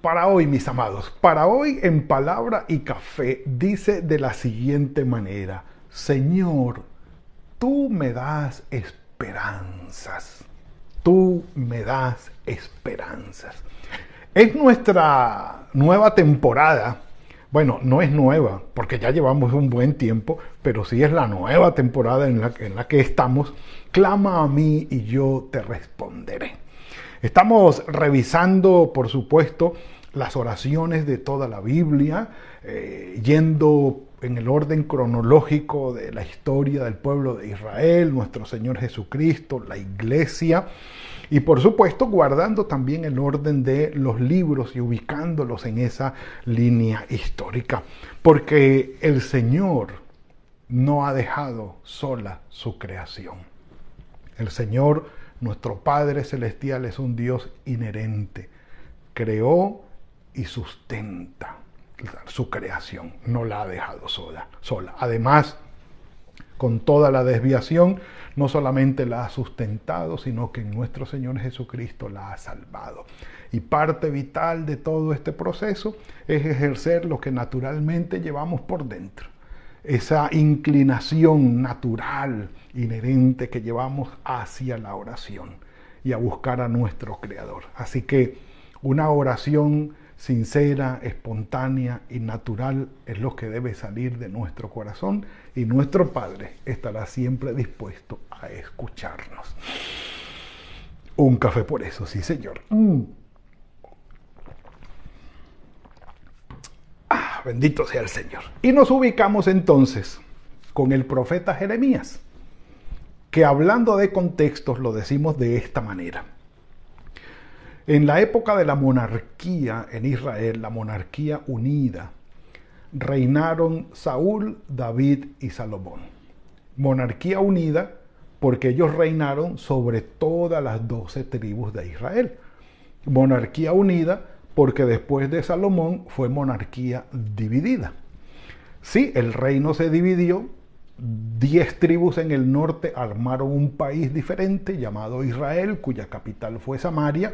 Para hoy, mis amados, para hoy en palabra y café dice de la siguiente manera, Señor, tú me das esperanzas, tú me das esperanzas. Es nuestra nueva temporada, bueno, no es nueva, porque ya llevamos un buen tiempo, pero sí es la nueva temporada en la, en la que estamos. Clama a mí y yo te responderé. Estamos revisando, por supuesto, las oraciones de toda la Biblia, eh, yendo en el orden cronológico de la historia del pueblo de Israel, nuestro Señor Jesucristo, la iglesia, y por supuesto guardando también el orden de los libros y ubicándolos en esa línea histórica, porque el Señor no ha dejado sola su creación. El Señor nuestro Padre Celestial es un Dios inherente. Creó y sustenta su creación. No la ha dejado sola. sola. Además, con toda la desviación, no solamente la ha sustentado, sino que nuestro Señor Jesucristo la ha salvado. Y parte vital de todo este proceso es ejercer lo que naturalmente llevamos por dentro esa inclinación natural, inherente que llevamos hacia la oración y a buscar a nuestro Creador. Así que una oración sincera, espontánea y natural es lo que debe salir de nuestro corazón y nuestro Padre estará siempre dispuesto a escucharnos. Un café por eso, sí señor. Mm. bendito sea el Señor. Y nos ubicamos entonces con el profeta Jeremías, que hablando de contextos lo decimos de esta manera. En la época de la monarquía en Israel, la monarquía unida, reinaron Saúl, David y Salomón. Monarquía unida porque ellos reinaron sobre todas las doce tribus de Israel. Monarquía unida porque después de Salomón fue monarquía dividida. Sí, el reino se dividió, diez tribus en el norte armaron un país diferente llamado Israel, cuya capital fue Samaria,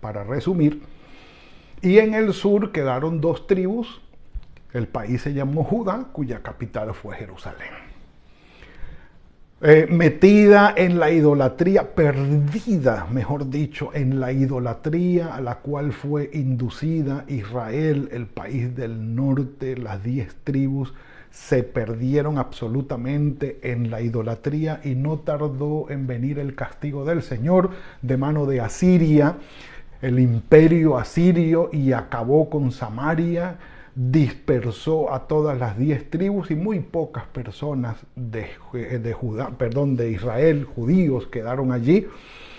para resumir, y en el sur quedaron dos tribus, el país se llamó Judá, cuya capital fue Jerusalén. Eh, metida en la idolatría, perdida, mejor dicho, en la idolatría a la cual fue inducida Israel, el país del norte, las diez tribus, se perdieron absolutamente en la idolatría y no tardó en venir el castigo del Señor de mano de Asiria, el imperio asirio, y acabó con Samaria dispersó a todas las diez tribus y muy pocas personas de, de, perdón, de Israel, judíos, quedaron allí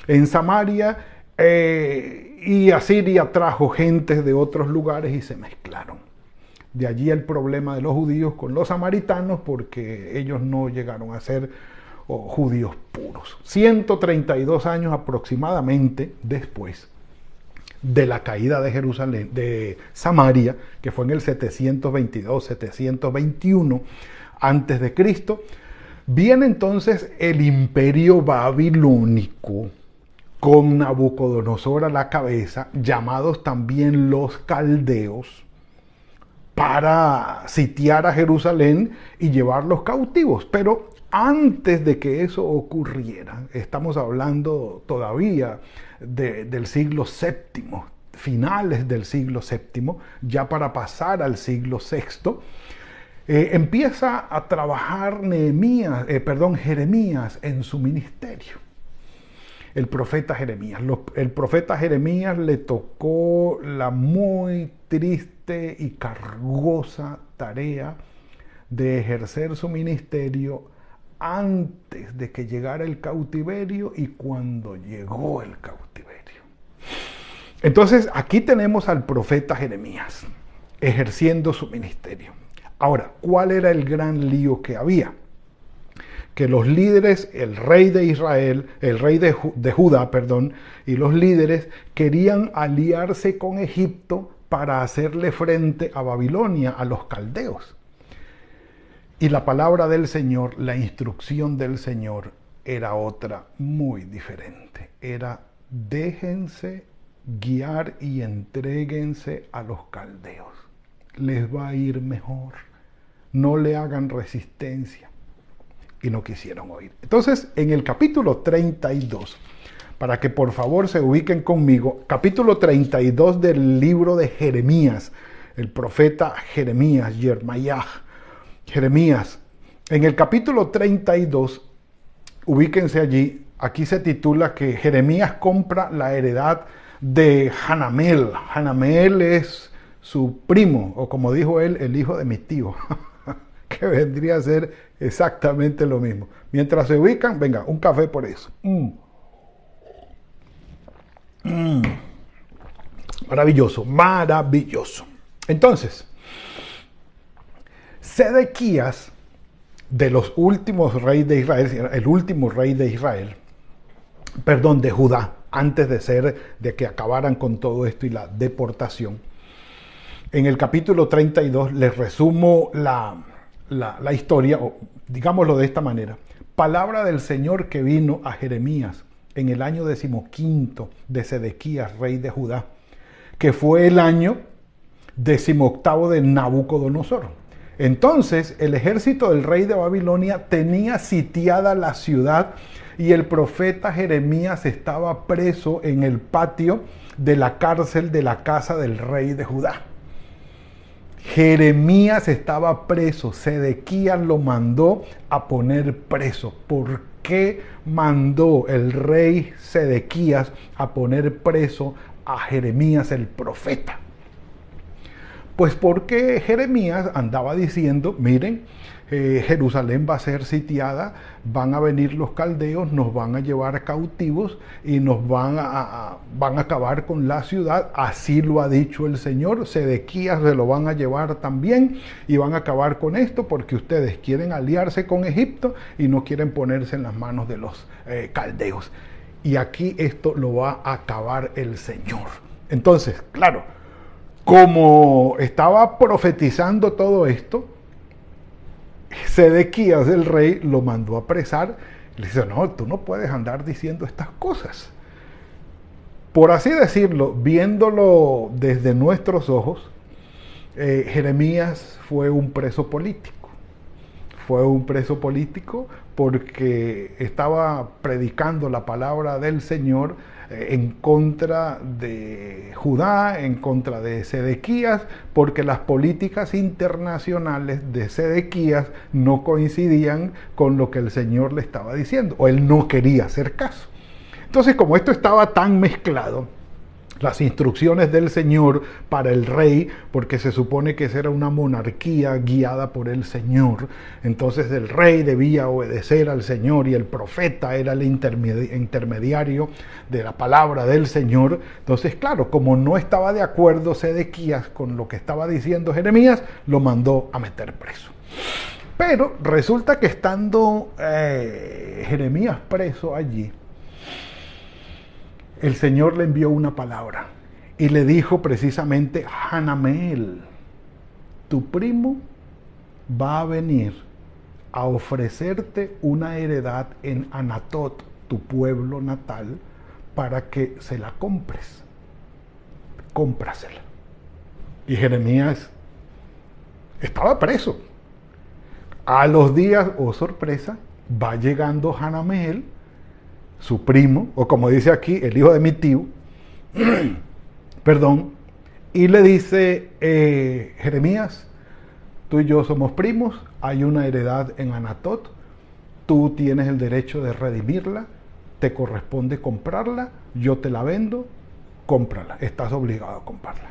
en Samaria eh, y Asiria trajo gentes de otros lugares y se mezclaron. De allí el problema de los judíos con los samaritanos porque ellos no llegaron a ser oh, judíos puros. 132 años aproximadamente después de la caída de Jerusalén, de Samaria, que fue en el 722, 721 antes de Cristo, viene entonces el imperio babilónico con Nabucodonosor a la cabeza, llamados también los caldeos, para sitiar a Jerusalén y llevarlos cautivos. Pero antes de que eso ocurriera, estamos hablando todavía del siglo VII, finales del siglo VII, ya para pasar al siglo VI, eh, empieza a trabajar Nehemías, eh, perdón, Jeremías en su ministerio. El profeta Jeremías. el profeta Jeremías le tocó la muy triste y cargosa tarea de ejercer su ministerio antes de que llegara el cautiverio y cuando llegó el cautiverio. Entonces aquí tenemos al profeta Jeremías, ejerciendo su ministerio. Ahora, ¿cuál era el gran lío que había? Que los líderes, el rey de Israel, el rey de, de Judá, perdón, y los líderes querían aliarse con Egipto para hacerle frente a Babilonia, a los caldeos. Y la palabra del Señor, la instrucción del Señor era otra muy diferente. Era déjense guiar y entréguense a los caldeos. Les va a ir mejor. No le hagan resistencia. Y no quisieron oír. Entonces, en el capítulo 32, para que por favor se ubiquen conmigo, capítulo 32 del libro de Jeremías, el profeta Jeremías, Yermayah, Jeremías, en el capítulo 32, ubíquense allí, aquí se titula que Jeremías compra la heredad de Hanamel. Hanamel es su primo, o como dijo él, el hijo de mi tío, que vendría a ser exactamente lo mismo. Mientras se ubican, venga, un café por eso. Mm. Mm. Maravilloso, maravilloso. Entonces, Sedequías, de los últimos reyes de Israel, el último rey de Israel, perdón, de Judá, antes de ser, de que acabaran con todo esto y la deportación. En el capítulo 32 les resumo la, la historia, o digámoslo de esta manera. Palabra del Señor que vino a Jeremías en el año decimoquinto de Sedequías, rey de Judá, que fue el año decimoctavo de Nabucodonosor. Entonces el ejército del rey de Babilonia tenía sitiada la ciudad y el profeta Jeremías estaba preso en el patio de la cárcel de la casa del rey de Judá. Jeremías estaba preso, Sedequías lo mandó a poner preso. ¿Por qué mandó el rey Sedequías a poner preso a Jeremías el profeta? Pues porque Jeremías andaba diciendo, miren, eh, Jerusalén va a ser sitiada, van a venir los caldeos, nos van a llevar cautivos y nos van a, van a acabar con la ciudad. Así lo ha dicho el Señor. Sedequías se lo van a llevar también y van a acabar con esto porque ustedes quieren aliarse con Egipto y no quieren ponerse en las manos de los eh, caldeos. Y aquí esto lo va a acabar el Señor. Entonces, claro, como estaba profetizando todo esto, Sedequías, el rey, lo mandó a apresar. Le dice, no, tú no puedes andar diciendo estas cosas. Por así decirlo, viéndolo desde nuestros ojos, eh, Jeremías fue un preso político. Fue un preso político porque estaba predicando la palabra del Señor en contra de Judá, en contra de Sedequías, porque las políticas internacionales de Sedequías no coincidían con lo que el Señor le estaba diciendo, o él no quería hacer caso. Entonces, como esto estaba tan mezclado, las instrucciones del Señor para el rey, porque se supone que esa era una monarquía guiada por el Señor. Entonces el rey debía obedecer al Señor y el profeta era el intermediario de la palabra del Señor. Entonces, claro, como no estaba de acuerdo Sedequías con lo que estaba diciendo Jeremías, lo mandó a meter preso. Pero resulta que estando eh, Jeremías preso allí, el Señor le envió una palabra y le dijo precisamente, Hanamel, tu primo va a venir a ofrecerte una heredad en Anatot, tu pueblo natal, para que se la compres. Cómprasela. Y Jeremías estaba preso. A los días, oh sorpresa, va llegando Hanamel su primo, o como dice aquí, el hijo de mi tío, perdón, y le dice, eh, Jeremías, tú y yo somos primos, hay una heredad en Anatot, tú tienes el derecho de redimirla, te corresponde comprarla, yo te la vendo, cómprala, estás obligado a comprarla.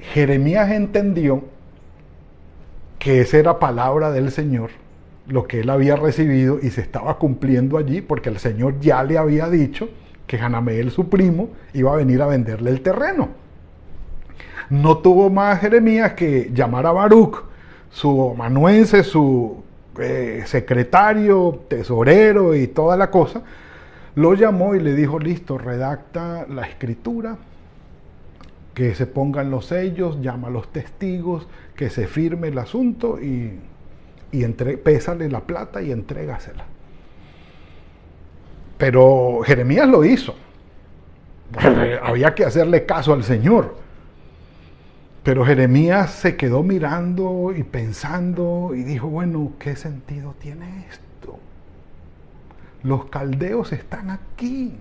Jeremías entendió que esa era palabra del Señor lo que él había recibido y se estaba cumpliendo allí porque el Señor ya le había dicho que Hanameel, su primo, iba a venir a venderle el terreno. no tuvo más Jeremías que llamar a Baruch, su amanuense, su eh, secretario, tesorero y toda la cosa, lo llamó y le dijo, listo, redacta la escritura, que se pongan los sellos, llama a los testigos, que se firme el asunto y, y pésale la plata y entrégasela. Pero Jeremías lo hizo. Había que hacerle caso al Señor. Pero Jeremías se quedó mirando y pensando y dijo, bueno, ¿qué sentido tiene esto? Los caldeos están aquí.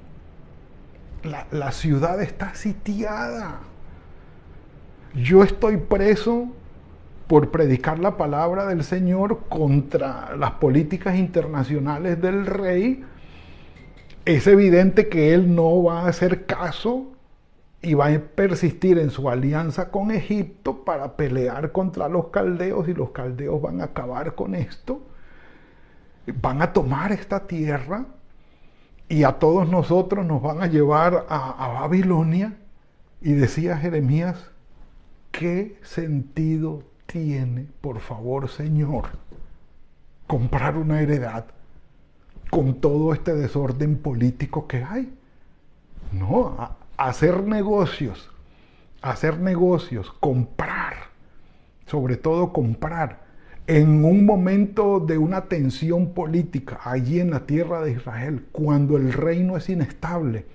La, la ciudad está sitiada. Yo estoy preso por predicar la palabra del Señor contra las políticas internacionales del rey es evidente que él no va a hacer caso y va a persistir en su alianza con Egipto para pelear contra los caldeos y los caldeos van a acabar con esto. Van a tomar esta tierra y a todos nosotros nos van a llevar a, Babilonia. Y decía Jeremías, ¿qué sentido tiene, por favor, Señor, comprar una heredad con todo este desorden político que hay. No, hacer negocios, hacer negocios, comprar, sobre todo comprar, en un momento de una tensión política allí en la tierra de Israel, cuando el reino es inestable,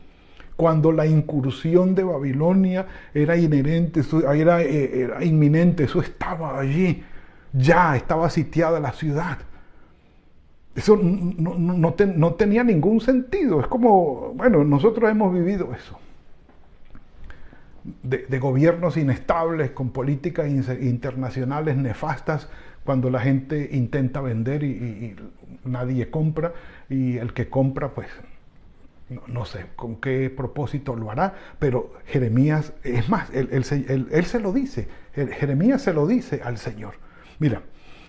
cuando la incursión de Babilonia era inherente, era, eh, era inminente, eso estaba allí, ya estaba sitiada la ciudad. Eso no, tenía ningún sentido. Es como, bueno, nosotros hemos vivido eso. De, gobiernos inestables, con políticas internacionales nefastas, cuando la gente intenta vender y, nadie compra, y el que compra, pues, no, sé con qué propósito lo hará, pero Jeremías, es más, él, se lo dice, Jeremías se lo dice al Señor. Mira,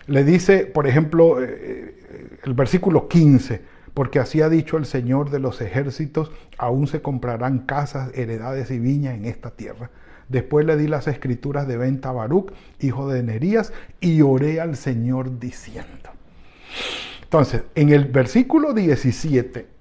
le dice, por ejemplo, eh, eh, el versículo 15, porque así ha dicho el Señor de los ejércitos, aún se comprarán casas, heredades y viñas en esta tierra. Después le di las escrituras de venta a Baruch, hijo de Nerías, y oré al Señor diciendo. Entonces, en el versículo 17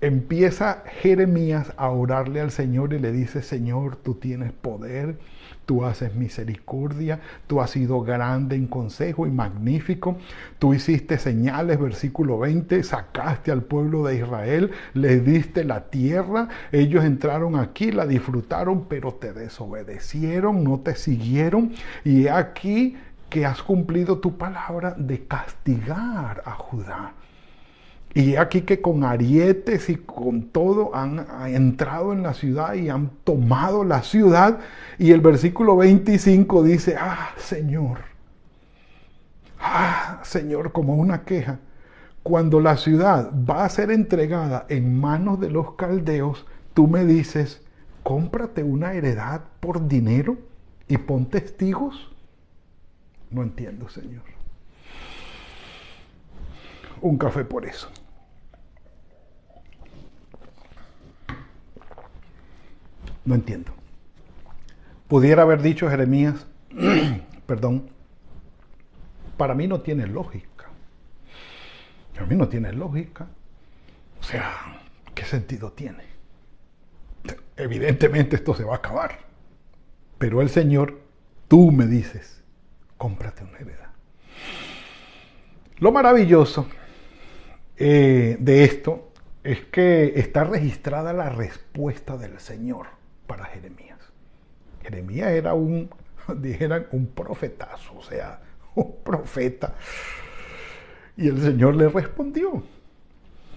empieza Jeremías a orarle al Señor y le dice, Señor, tú tienes poder, tú haces misericordia, tú has sido grande en consejo y magnífico, tú hiciste señales, versículo 20, sacaste al pueblo de Israel, les diste la tierra, ellos entraron aquí, la disfrutaron, pero te desobedecieron, no te siguieron, y aquí que has cumplido tu palabra de castigar a Judá. Y aquí que con arietes y con todo han, entrado en la ciudad y han tomado la ciudad. Y el versículo 25 dice, ah, Señor, ah, Señor, como una queja. Cuando la ciudad va a ser entregada en manos de los caldeos, tú me dices, cómprate una heredad por dinero y pon testigos. No entiendo, Señor. Un café por eso. No entiendo. Pudiera haber dicho Jeremías, perdón, para mí no tiene lógica. Para mí no tiene lógica. O sea, ¿qué sentido tiene? Evidentemente esto se va a acabar. Pero el Señor, tú me dices, cómprate una heredad. Lo maravilloso eh, de esto es que está registrada la respuesta del Señor para Jeremías. Jeremías era un, dijeran, un profetazo, o sea, un profeta. Y el Señor le respondió,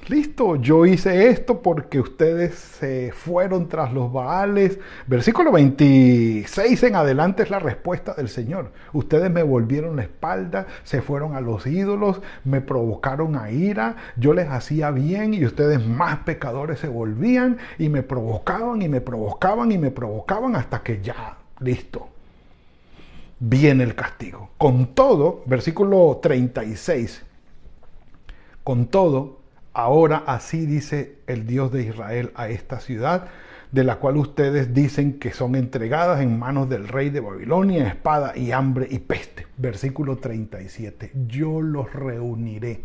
listo, yo hice esto porque ustedes se fueron tras los Baales. Versículo 26 en adelante es la respuesta del Señor. Ustedes me volvieron la espalda, se fueron a los ídolos, me provocaron a ira, yo les hacía bien y ustedes más pecadores se volvían y me provocaban y me provocaban y me provocaban hasta que ya, listo. Viene el castigo. Con todo, versículo 36, con todo, Ahora así dice el Dios de Israel a esta ciudad, de la cual ustedes dicen que son entregadas en manos del rey de Babilonia, espada y hambre y peste. Versículo 37. Yo los reuniré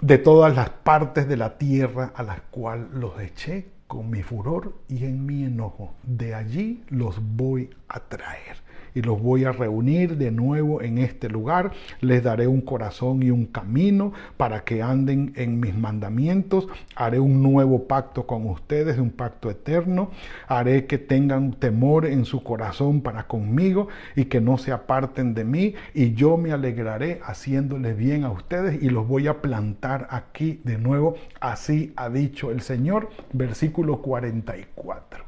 de todas las partes de la tierra a las cuales los eché con mi furor y en mi enojo. De allí los voy a traer y los voy a reunir de nuevo en este lugar. Les daré un corazón y un camino para que anden en mis mandamientos. Haré un nuevo pacto con ustedes, un pacto eterno. Haré que tengan temor en su corazón para conmigo y que no se aparten de mí. Y yo me alegraré haciéndoles bien a ustedes y los voy a plantar aquí de nuevo. Así ha dicho el Señor. Versículo 44.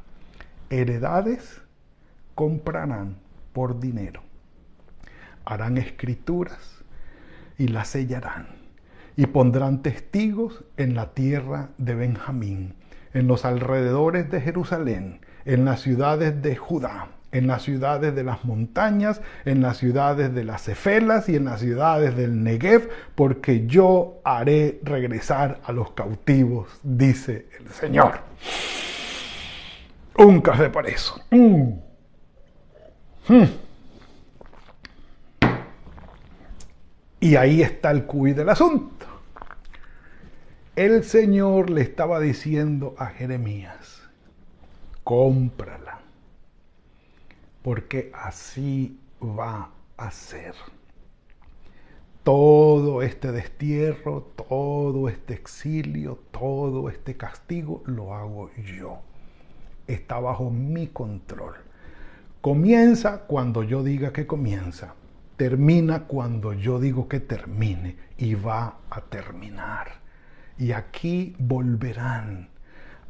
Heredades comprarán por dinero. Harán escrituras y las sellarán y pondrán testigos en la tierra de Benjamín, en los alrededores de Jerusalén, en las ciudades de Judá, en las ciudades de las montañas, en las ciudades de las Cefelas y en las ciudades del Negev, porque yo haré regresar a los cautivos, dice el Señor. Un café para eso. Mm. Hmm. Y ahí está el cuy del asunto. El Señor le estaba diciendo a Jeremías, cómprala, porque así va a ser. Todo este destierro, todo este exilio, todo este castigo lo hago yo. Está bajo mi control. Comienza cuando yo diga que comienza. Termina cuando yo digo que termine y va a terminar. Y aquí volverán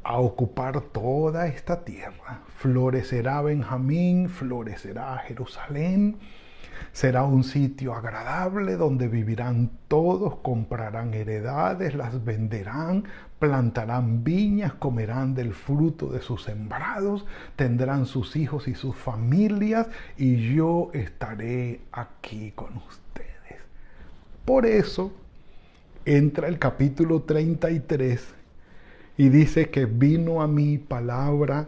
a ocupar toda esta tierra. Florecerá Benjamín, florecerá Jerusalén Será un sitio agradable donde vivirán todos, comprarán heredades, las venderán, plantarán viñas, comerán del fruto de sus sembrados, tendrán sus hijos y sus familias, y yo estaré aquí con ustedes. Por eso entra el capítulo 33 y dice que vino a mí palabra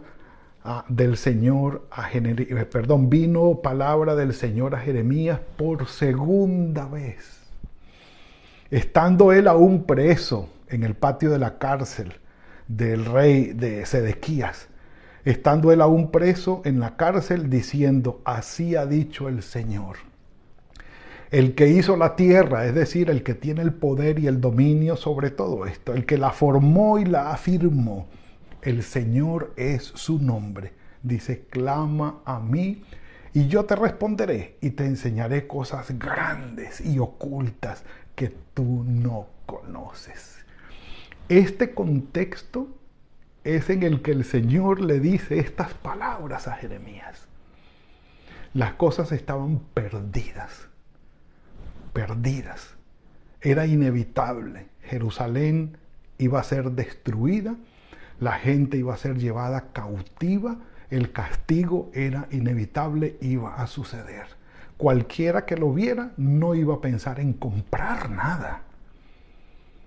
del Señor a eh, perdón, vino palabra del Señor a Jeremías por segunda vez. Estando él aún preso en el patio de la cárcel del rey de Sedequías, estando él aún preso en la cárcel diciendo, así ha dicho el Señor. El que hizo la tierra, es decir, el que tiene el poder y el dominio sobre todo esto, el que la formó y la afirmó, el Señor es su nombre. Dice, clama a mí y yo te responderé y te enseñaré cosas grandes y ocultas que tú no conoces. Este contexto es en el que el Señor le dice estas palabras a Jeremías. Las cosas estaban perdidas, perdidas. Era inevitable. Jerusalén iba a ser destruida la gente iba a ser llevada cautiva, el castigo era inevitable, iba a suceder. Cualquiera que lo viera no iba a pensar en comprar nada.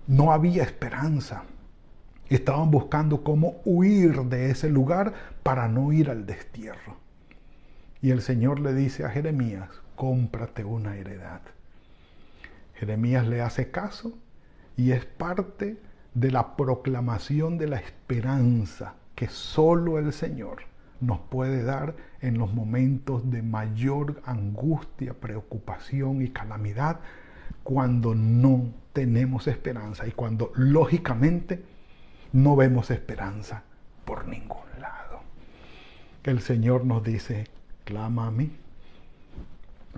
No había esperanza. Estaban buscando cómo huir de ese lugar para no ir al destierro. Y el Señor le dice a Jeremías, cómprate una heredad. Jeremías le hace caso y es parte de la proclamación de la esperanza que solo el Señor nos puede dar en los momentos de mayor angustia, preocupación y calamidad, cuando no tenemos esperanza y cuando lógicamente no vemos esperanza por ningún lado. El Señor nos dice, clama a mí,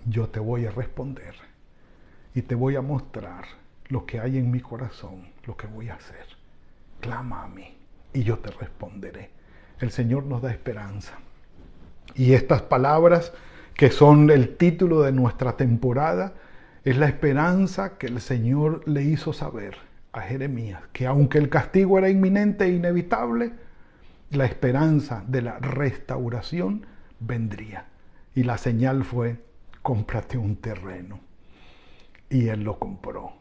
yo te voy a responder y te voy a mostrar lo que hay en mi corazón, lo que voy a hacer. Clama a mí y yo te responderé. El Señor nos da esperanza. Y estas palabras que son el título de nuestra temporada, es la esperanza que el Señor le hizo saber a Jeremías, que aunque el castigo era inminente e inevitable, la esperanza de la restauración vendría. Y la señal fue, cómprate un terreno. Y él lo compró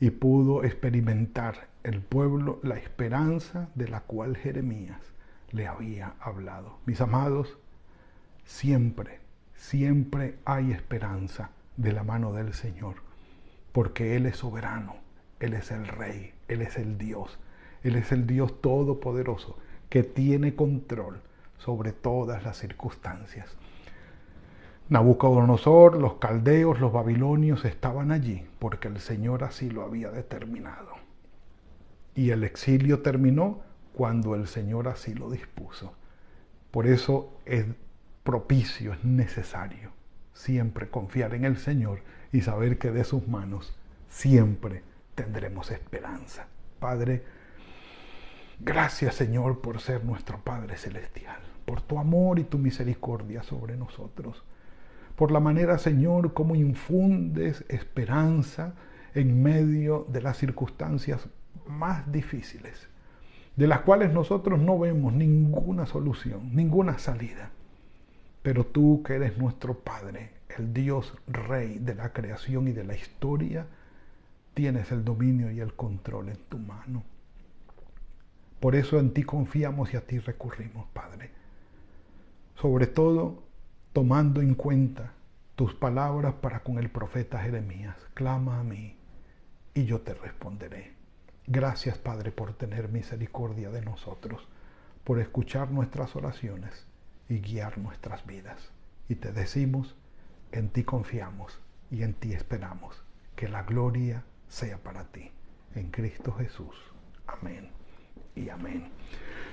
y pudo experimentar el pueblo la esperanza de la cual Jeremías le había hablado. Mis amados, siempre, siempre hay esperanza de la mano del Señor, porque Él es soberano, Él es el Rey, Él es el Dios, Él es el Dios todopoderoso que tiene control sobre todas las circunstancias. Nabucodonosor, los caldeos, los babilonios estaban allí porque el Señor así lo había determinado. Y el exilio terminó cuando el Señor así lo dispuso. Por eso es propicio, es necesario siempre confiar en el Señor y saber que de sus manos siempre tendremos esperanza. Padre, gracias Señor por ser nuestro Padre Celestial, por tu amor y tu misericordia sobre nosotros por la manera, Señor, como infundes esperanza en medio de las circunstancias más difíciles, de las cuales nosotros no vemos ninguna solución, ninguna salida. Pero tú que eres nuestro Padre, el Dios Rey de la creación y de la historia, tienes el dominio y el control en tu mano. Por eso en ti confiamos y a ti recurrimos, Padre. Sobre todo, tomando en cuenta tus palabras para con el profeta Jeremías. Clama a mí y yo te responderé. Gracias Padre por tener misericordia de nosotros, por escuchar nuestras oraciones y guiar nuestras vidas. Y te decimos, en ti confiamos y en ti esperamos. Que la gloria sea para ti. En Cristo Jesús. Amén y amén.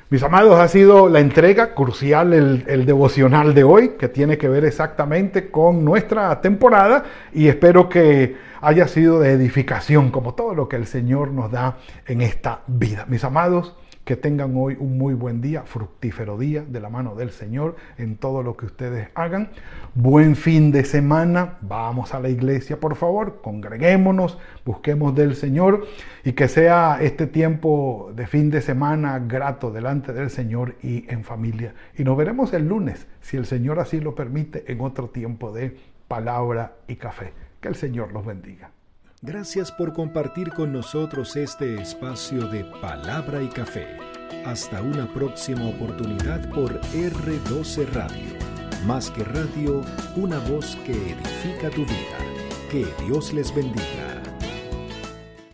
Mis amados, ha sido la entrega crucial, el, devocional de hoy, que tiene que ver exactamente con nuestra temporada y espero que haya sido de edificación, como todo lo que el Señor nos da en esta vida. Mis amados, que tengan hoy un muy buen día, fructífero día de la mano del Señor en todo lo que ustedes hagan. Buen fin de semana. Vamos a la iglesia, por favor. Congreguémonos, busquemos del Señor y que sea este tiempo de fin de semana delante del Señor y en familia. Y nos veremos el lunes, si el Señor así lo permite, en otro tiempo de palabra y café. Que el Señor los bendiga. Gracias por compartir con nosotros este espacio de palabra y café. Hasta una próxima oportunidad por R12 Radio. Más que radio, una voz que edifica tu vida. Que Dios les bendiga.